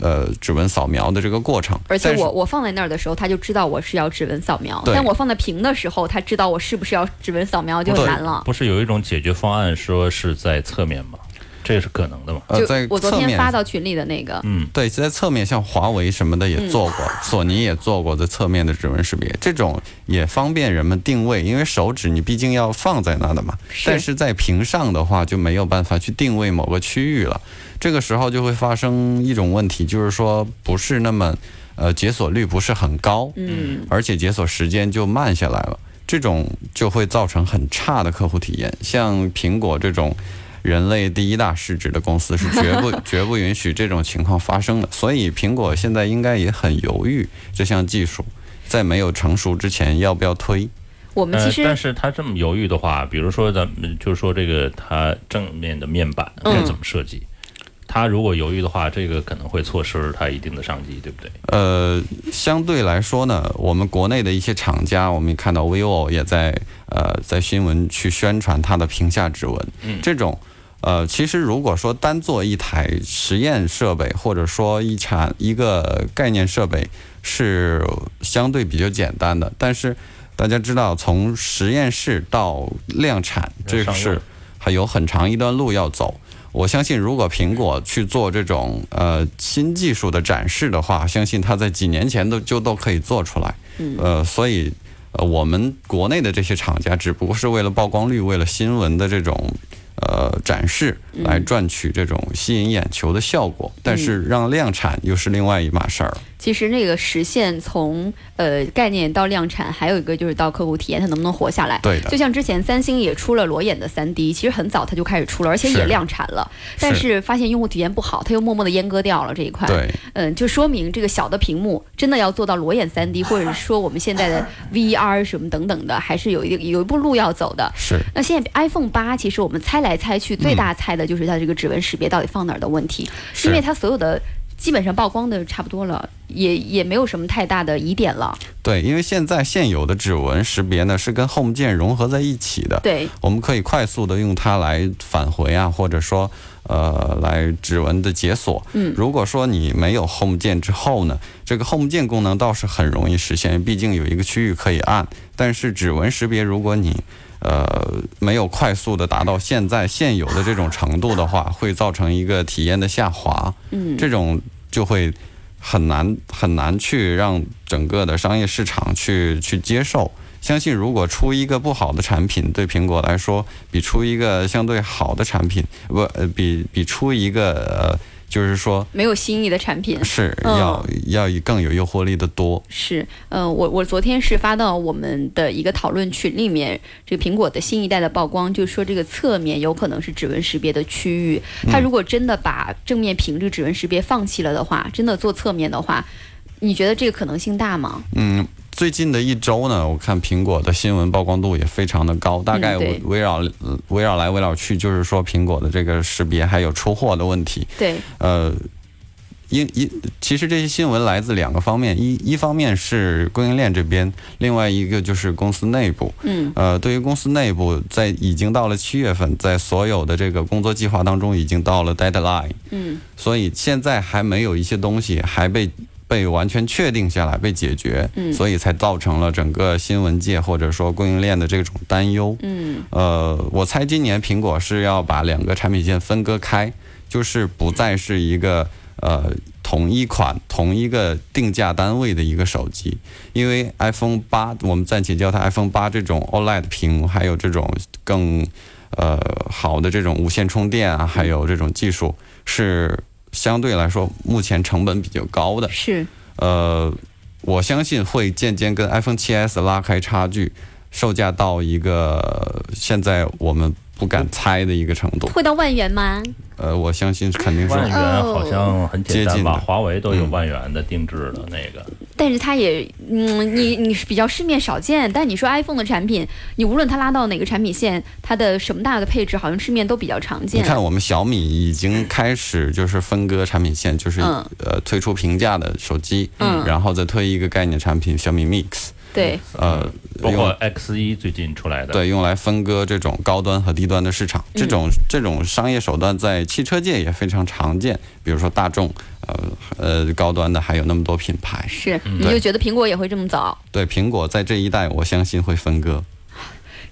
呃指纹扫描的这个过程。而且我我放在那儿的时候，他就知道我是要指纹扫描；但我放在屏的时候，他知道我是不是要指纹扫描，就很难了。不是有一种解决方案说是在侧面吗？这是可能的嘛？呃，就在我昨天侧面发到群里的那个，嗯，对，在侧面像华为什么的也做过，索尼也做过在侧面的指纹识别，这种也方便人们定位，因为手指你毕竟要放在那的嘛。是但是在屏上的话就没有办法去定位某个区域了，这个时候就会发生一种问题，就是说不是那么，呃，解锁率不是很高，嗯，而且解锁时间就慢下来了，这种就会造成很差的客户体验。像苹果这种人类第一大市值的公司是绝不 (laughs) 绝不允许这种情况发生的，所以苹果现在应该也很犹豫这项技术，在没有成熟之前要不要推。呃，我们其实、但是他这么犹豫的话，比如说咱们就是说这个它正面的面板嗯该怎么设计？他如果犹豫的话，这个可能会错失他一定的商机，对不对？呃，相对来说呢，我们国内的一些厂家，我们也看到 vivo 也在呃在新闻去宣传它的屏下指纹，嗯这种。呃，其实如果说单做一台实验设备，或者说一产一个概念设备，是相对比较简单的。但是大家知道，从实验室到量产，这上用是还有很长一段路要走。我相信，如果苹果去做这种呃新技术的展示的话，相信它在几年前都就都可以做出来。嗯呃，所以呃，我们国内的这些厂家只不过是为了曝光率，为了新闻的这种呃展示来赚取这种吸引眼球的效果，但是让量产又是另外一码事儿。其实那个实现从呃概念到量产，还有一个就是到客户体验，它能不能活下来。对的就像之前三星也出了裸眼的三 D，其实很早它就开始出了，而且也量产了，但是发现用户体验不好，它又默默的阉割掉了这一块。对，嗯，就说明这个小的屏幕真的要做到裸眼三 D，(laughs) 或者是说我们现在的 VR 什么等等的，还是有一定有一步路要走的。是。那现在 iPhone 八，其实我们猜来猜去，最大猜的就是它这个指纹识别到底放哪儿的问题，是因为它所有的基本上曝光的差不多了，也也没有什么太大的疑点了。对，因为现在现有的指纹识别呢是跟 Home 键融合在一起的，对，我们可以快速的用它来返回啊，或者说呃来指纹的解锁。嗯如果说你没有 Home 键之后呢，这个 Home 键功能倒是很容易实现，毕竟有一个区域可以按。但是指纹识别，如果你呃没有快速的达到现在现有的这种程度的话，会造成一个体验的下滑。嗯，这种就会很难很难去让整个的商业市场去去接受。相信如果出一个不好的产品，对苹果来说，比出一个相对好的产品，不呃比比出一个呃就是说没有新意的产品。是嗯要、要更有诱惑力的多。是，嗯、我我昨天是发到我们的一个讨论群里面，这个苹果的新一代的曝光，就说这个侧面有可能是指纹识别的区域。它如果真的把正面屏这个指纹识别放弃了的话，真的做侧面的话，你觉得这个可能性大吗？嗯，最近的一周呢，我看苹果的新闻曝光度也非常的高，大概围绕呃围绕来围绕去，就是说苹果的这个识别还有出货的问题。对，呃，因一其实这些新闻来自两个方面，一一方面是供应链这边，另外一个就是公司内部。嗯，呃，对于公司内部，在已经到了七月份，在所有的这个工作计划当中，已经到了 deadline。嗯，所以现在还没有一些东西还被被完全确定下来，被解决。嗯所以才造成了整个新闻界或者说供应链的这种担忧。嗯，呃，我猜今年苹果是要把两个产品线分割开，就是不再是一个呃同一款、同一个定价单位的一个手机，因为 iPhone 八，我们暂且叫它 iPhone 八这种 OLED 屏幕，还有这种更呃好的这种无线充电啊，还有这种技术是相对来说目前成本比较高的。是，呃，我相信会渐渐跟 iPhone 7s 拉开差距，售价到一个现在我们不敢猜的一个程度。会到万元吗？呃，我相信肯定是万元哦好像很简单吧？接近吧华为都有嗯万元的定制的那个，但是它也，嗯，你你是比较市面少见，但你说 iPhone 的产品，你无论它拉到哪个产品线，它的什么大的配置，好像市面都比较常见你。看，我们小米已经开始就是分割产品线，就是、嗯呃推出平价的手机，嗯然后再推一个概念产品小米 Mix，对，呃，包括用 X 一最近出来的，对用来分割这种高端和低端的市场。这种这种商业手段在汽车界也非常常见，比如说大众，呃呃高端的还有那么多品牌。是，嗯你就觉得苹果也会这么早？对，苹果在这一代，我相信会分割。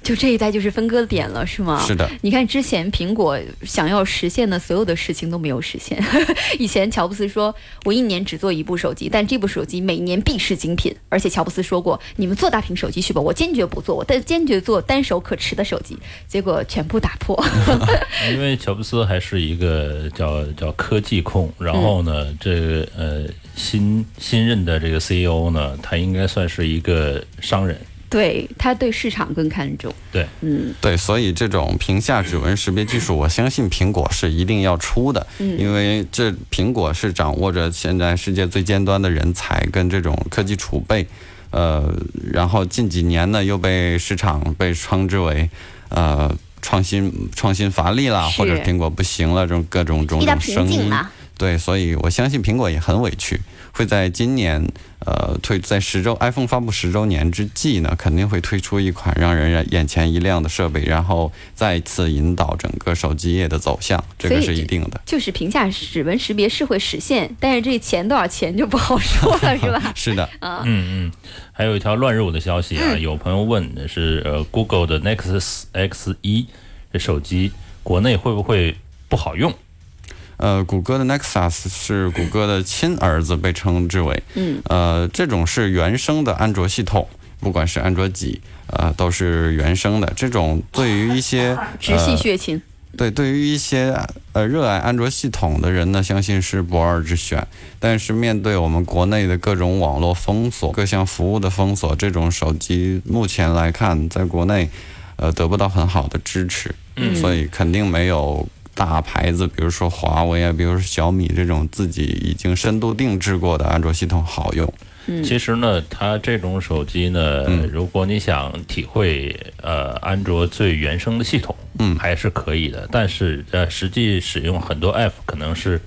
就这一代就是分割点了，是吗？是的，你看之前苹果想要实现的所有的事情都没有实现。(laughs) 以前乔布斯说，我一年只做一部手机，但这部手机每年必是精品。而且乔布斯说过，你们做大屏手机去吧，我坚决不做，我但坚决做单手可持的手机。结果全部打破。(laughs) 因为乔布斯还是一个叫叫科技控，然后呢，这个呃新新任的这个 CEO 呢，他应该算是一个商人，对他对市场更看重。对，嗯，对，所以这种屏下指纹识别技术，我相信苹果是一定要出的，嗯。因为这苹果是掌握着现在世界最尖端的人才跟这种科技储备，呃，然后近几年呢又被市场被称之为呃创新创新乏力啦，或者苹果不行了这种各种种种声音。对，所以我相信苹果也很委屈，会在今年呃推在十周 iPhone 发布十周年之际呢，肯定会推出一款让人眼前一亮的设备，然后再次引导整个手机业的走向，这个是一定的。就是屏下指纹识别是会实现，但是这钱多少钱就不好说了，(laughs) 是吧？是的，啊，(laughs) 嗯嗯，还有一条乱入的消息啊，嗯有朋友问是呃 Google 的 Nexus X 一这手机国内会不会不好用？呃，谷歌的 Nexus 是谷歌的亲儿子，被称之为，嗯，呃，这种是原生的安卓系统，不管是安卓几，呃，都是原生的。这种对于一些直系血亲。对，对于一些呃热爱安卓系统的人呢，相信是不二之选。但是面对我们国内的各种网络封锁、各项服务的封锁，这种手机目前来看，在国内呃得不到很好的支持，嗯所以肯定没有大牌子，比如说华为啊，比如说小米这种自己已经深度定制过的安卓系统好用。嗯其实呢，它这种手机呢，嗯如果你想体会呃安卓最原生的系统，嗯还是可以的。但是呃，实际使用很多 app 可能是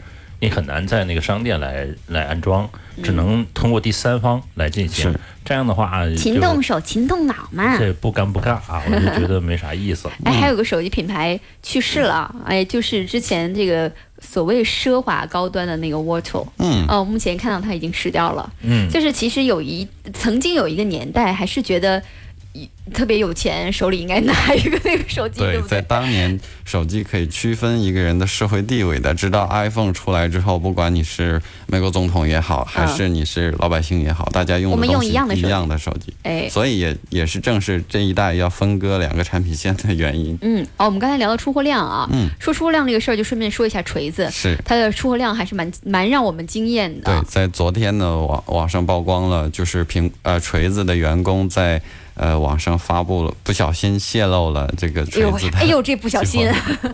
你很难在那个商店来来安装，只能通过第三方来进行是。这样的话，勤动手，勤动脑嘛。这不干不尬啊，我就觉得没啥意思。哎，还有个手机品牌去世了，哎，就是之前这个所谓奢华高端的那个 Watto，嗯，哦，目前看到它已经失掉了。嗯，就是其实有一曾经有一个年代，还是觉得一特别有钱，手里应该拿一个那个手机，对对，在不对？当年，手机可以区分一个人的社会地位的。直到 iPhone 出来之后，不管你是美国总统也好，还是你是老百姓也好，大家用我们用的东西一样的手机一样的手机。哎，所以也也是正是这一代要分割两个产品线的原因。嗯，哦，我们刚才聊到出货量啊，嗯，说出货量这个事儿，就顺便说一下锤子，是它的出货量还是蛮蛮让我们惊艳的。对，在昨天呢，网网上曝光了，就是苹呃锤子的员工在呃网上发布了，不小心泄露了这个锤子的哎呦，(laughs) 这不小心，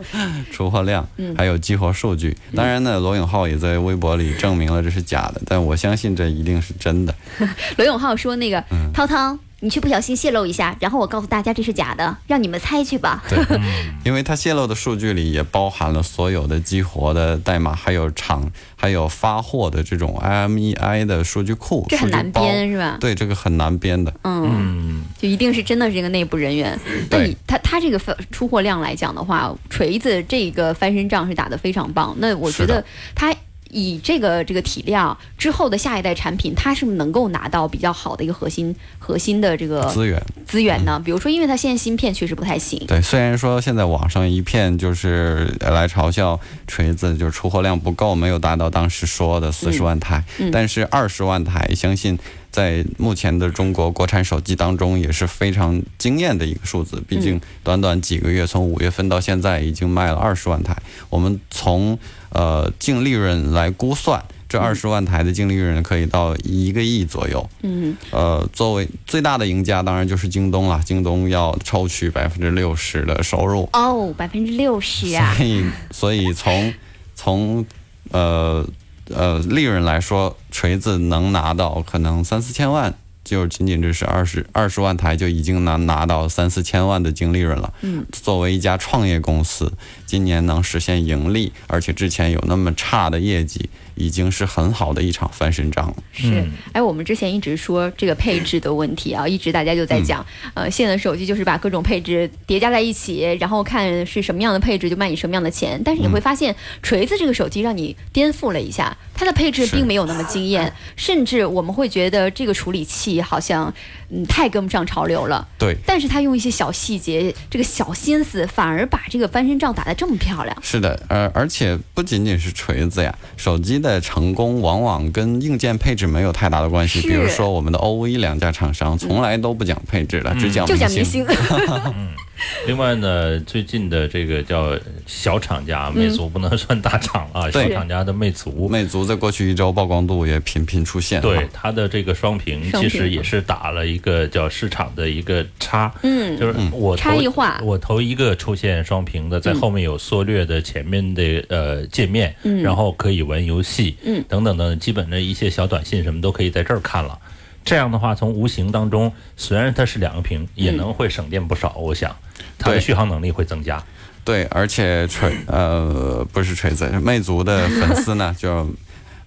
(laughs) 出货量，还有激活数据。当然呢，罗永浩也在微博里证明了这是假的，但我相信这一定是真的。(laughs) 罗永浩说那个、嗯涛涛，你去不小心泄露一下，然后我告诉大家这是假的，让你们猜去吧。对，(laughs) 因为它泄露的数据里也包含了所有的激活的代码，还有厂，还有发货的这种 IMEI 的数据库，这很难编是吧？对，这个很难编的。嗯，嗯，就一定是真的是一个内部人员。那对你他他这个出货量来讲的话，锤子这个翻身仗是打得非常棒。那我觉得他。以这个这个体量之后的下一代产品，它是能够拿到比较好的一个核心核心的这个资源？资源呢？比如说，因为它现在芯片确实不太行，对，虽然说现在网上一片就是来嘲笑锤子，就是出货量不够，没有达到当时说的四十万台，嗯。但是二十万台，相信在目前的中国国产手机当中也是非常惊艳的一个数字。毕竟短短几个月，从五月份到现在，已经卖了二十万台。我们从呃净利润来估算，这二十万台的净利润可以到一个亿左右。嗯，呃，作为最大的赢家，当然就是京东了。京东要抽取百分之六十的收入，哦，百分之六十啊，所以所以从从呃呃利润来说，锤子能拿到可能三四千万，就仅仅只是二十二十万台就已经能拿到三四千万的净利润了。嗯，作为一家创业公司，今年能实现盈利，而且之前有那么差的业绩，已经是很好的一场翻身仗了。是嗯，哎，我们之前一直说这个配置的问题啊，一直大家就在讲，呃，现在的手机就是把各种配置叠加在一起，然后看是什么样的配置就卖你什么样的钱。但是你会发现，锤子这个手机让你颠覆了一下，它的配置并没有那么惊艳，(laughs) 甚至我们会觉得这个处理器好像嗯太跟不上潮流了。对，但是它用一些小细节，这个小心思，反而把这个翻身仗打得这么漂亮。是的，呃，而且不仅仅是锤子呀，手机的成功往往跟硬件配置没有太大的关系。是比如说我们的 OV 两家厂商从来都不讲配置的，只讲就讲明明星。(laughs) 星，另外呢，最近的这个叫小厂家，魅族不能算大厂啊，小厂家的魅族，魅族在过去一周曝光度也频频出现。对，它的这个双屏其实也是打了一个叫市场的一个差，嗯，就是我头差异化。我头一个出现双屏的，在后面有缩略的前面的呃界面，然后可以玩游戏，嗯。等等等，基本的一些小短信什么都可以在这儿看了。这样的话，从无形当中，虽然它是两个屏，也能会省电不少。我想，它的续航能力会增加。对，而且锤呃不是锤子，魅族的粉丝呢就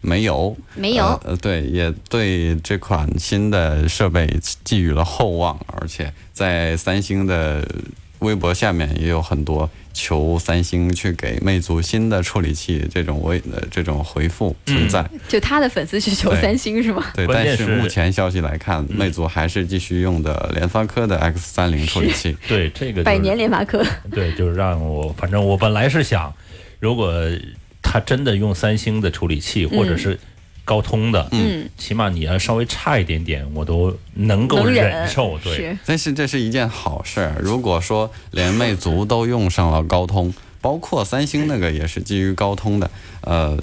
没有 (laughs) 没有呃呃对，也对这款新的设备寄予了厚望，而且在三星的微博下面也有很多求三星去给魅族新的处理器这种微呃这种回复存在。就他的粉丝去求三星是吗？对，但是目前消息来看，魅族还是继续用的联发科的 X 三零处理器。对，这个、就是、百年联发科，(laughs) 对，就是让我，反正我本来是想，如果他真的用三星的处理器，或者是高通的，嗯，起码你要稍微差一点点，我都能够能忍忍受。对，是但是这是一件好事儿。如果说连魅族都用上了高通，包括三星那个也是基于高通的，呃，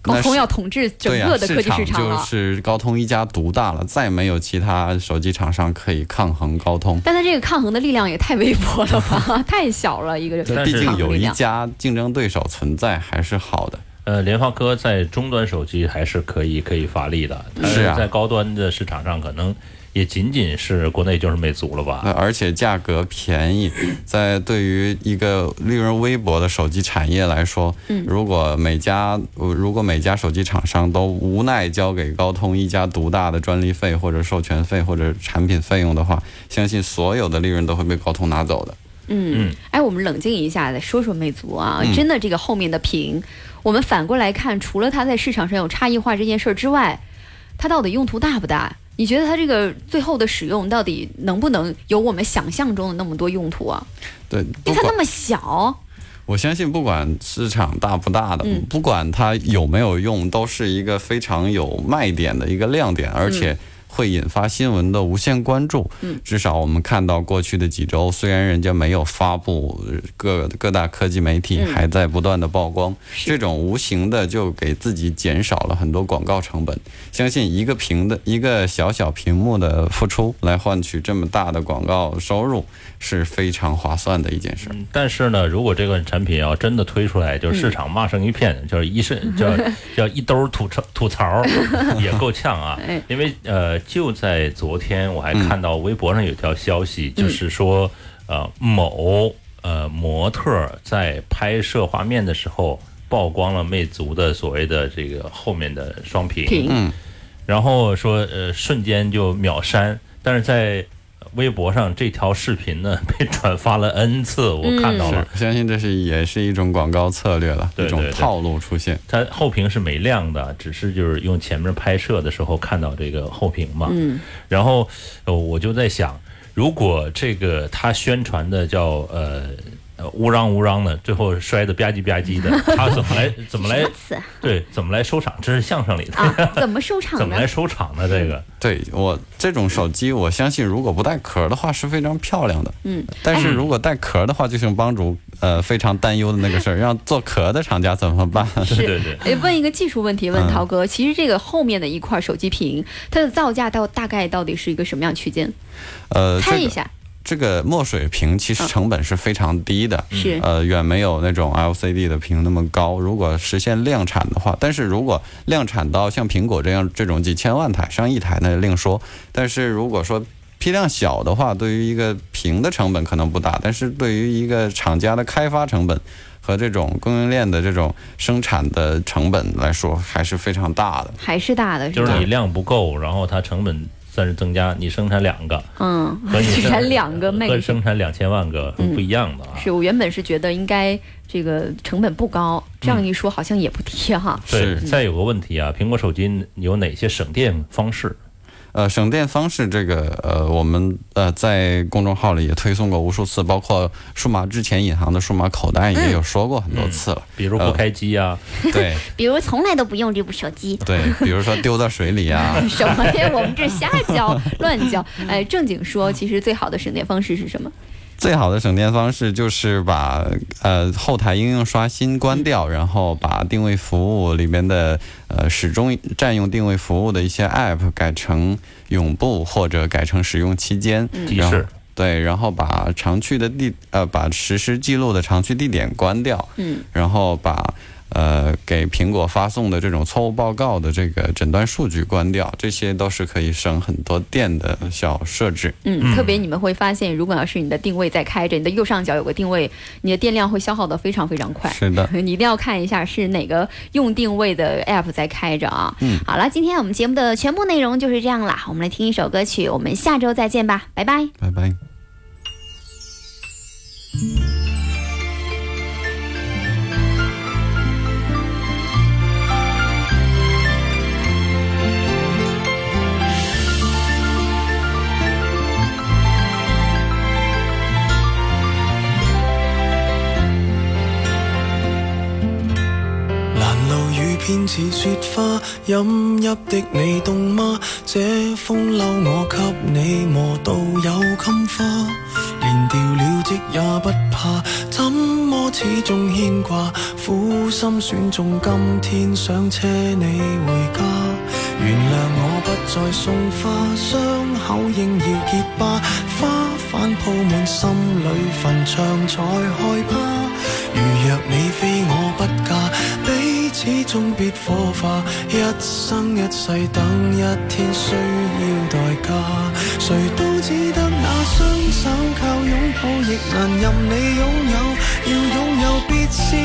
高通要统治整、个的科技市场就。是高通一家独大了，再没有其他手机厂商可以抗衡高通。但它这个抗衡的力量也太微薄了吧，(laughs) 太小了一个毕竟有一家竞争对手存在，还是好的。呃，联发科在中端手机还是可以可以发力的，但是啊在高端的市场上可能也仅仅是国内就是魅族了吧？呃，而且价格便宜，在对于一个利润微薄的手机产业来说，如果每家呃如果每家手机厂商都无奈交给高通一家独大的专利费或者授权费或者产品费用的话，相信所有的利润都会被高通拿走的。嗯。嗯，哎，我们冷静一下，再说说魅族啊，嗯。真的这个后面的屏，我们反过来看，除了它在市场上有差异化这件事儿之外，它到底用途大不大？你觉得它这个最后的使用到底能不能有我们想象中的那么多用途啊？对，因为它那么小，我相信，不管市场大不大的，嗯。不管它有没有用，都是一个非常有卖点的一个亮点，而且会引发新闻的无限关注。嗯至少我们看到过去的几周，虽然人家没有发布，呃各各大科技媒体嗯还在不断的曝光，是这种无形的就给自己减少了很多广告成本。相信一个屏的一个小小屏幕的付出，来换取这么大的广告收入，是非常划算的一件事。但是呢，如果这个产品要真的推出来，就是市场骂声一片，就是一身叫 (laughs) 叫一兜吐槽吐槽，(laughs) 也够呛啊哎。因为呃，就在昨天，我还看到微博上有条消息，就是说呃某呃模特在拍摄画面的时候曝光了魅族的所谓的这个后面的双屏，屏。嗯然后说呃瞬间就秒删，但是在微博上这条视频呢被转发了 N 次，我看到了。嗯，相信这是也是一种广告策略了，对对对一种套路出现。它后屏是没亮的，只是就是用前面拍摄的时候看到这个后屏嘛。嗯，然后呃我就在想，如果这个他宣传的叫呃呃乌嚷乌嚷的，最后摔得吧唧吧唧的，他怎么来 (laughs) 怎么来对怎么来收场？这是相声里的，啊，怎么收场呢 (laughs) 怎么来？收场的？这个对我这种手机，我相信如果不带壳的话是非常漂亮的。嗯，但是如果带壳的话，就像帮主呃非常担忧的那个事儿，让做壳的厂家怎么办？(laughs) 是对对对。哎，问一个技术问题，问嗯涛哥，其实这个后面的一块手机屏，它的造价到大概到底是一个什么样区间？呃，这个猜一下，这个墨水屏其实成本是非常低的，是呃，远没有那种 LCD 的屏那么高。如果实现量产的话，但是如果量产到像苹果这样这种几千万台、上亿台那另说。但是如果说批量小的话，对于一个屏的成本可能不大，但是对于一个厂家的开发成本和这种供应链的这种生产的成本来说，还是非常大的。还是大的，吧就是你？量不够，然后它成本算是增加，你生产两个嗯，和你生 (laughs) 产两个和生产两千万个嗯不一样的啊。是我原本是觉得应该这个成本不高，这样一说好像也不低哈。对，是再有个问题啊，苹果手机有哪些省电方式？呃，省电方式这个，呃，我们呃在公众号里也推送过无数次，包括数码之前银行的数码口袋也有说过很多次了。比如不开机啊，对 (laughs) 比如从来都不用这部手机。对，比如说丢在水里啊，(laughs) 什么呀？我们这瞎教乱教。哎，正经说，其实最好的省电方式是什么？最好的省电方式就是把呃后台应用刷新关掉，然后把定位服务里面的呃始终占用定位服务的一些 App 改成永不或者改成使用期间，然后提示。对，然后把常去的地呃把实时记录的常去地点关掉，嗯，然后把呃给苹果发送的这种错误报告的这个诊断数据关掉，这些都是可以省很多电的小设置。嗯，特别你们会发现，如果要是你的定位在开着，你的右上角有个定位，你的电量会消耗的非常非常快。是的，(laughs) 你一定要看一下是哪个用定位的 app 在开着啊。嗯，好了，今天我们节目的全部内容就是这样啦，我们来听一首歌曲，我们下周再见吧，拜拜，拜拜。偏似雪花，饮泣的你冻吗？这风褸我给你磨到有襟花，连掉了职也不怕，怎么始终牵挂？苦心选中今天想车你回家，原谅我不再送花，伤口应要结疤，花瓣铺满心里坟场才害怕。如若你非我不嫁。始终必火化，一生一世等一天需要代价，谁都只得那双手靠拥抱，亦难任你拥有。要拥有，必先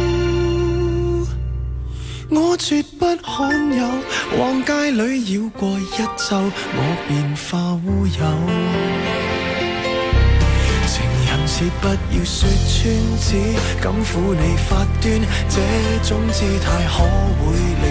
我绝不罕有，往街里绕过一周，我便化乌有。情人节不要说穿，只敢抚你发端，这种姿态可会令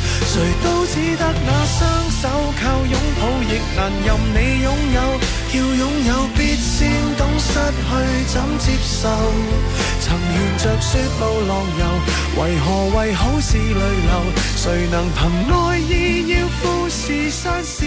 谁都只得那双手靠拥抱，亦难任你拥有。要拥有，必先懂失去怎接受。曾沿着雪路浪游，为何为好事泪流？谁能凭爱意要富士山私？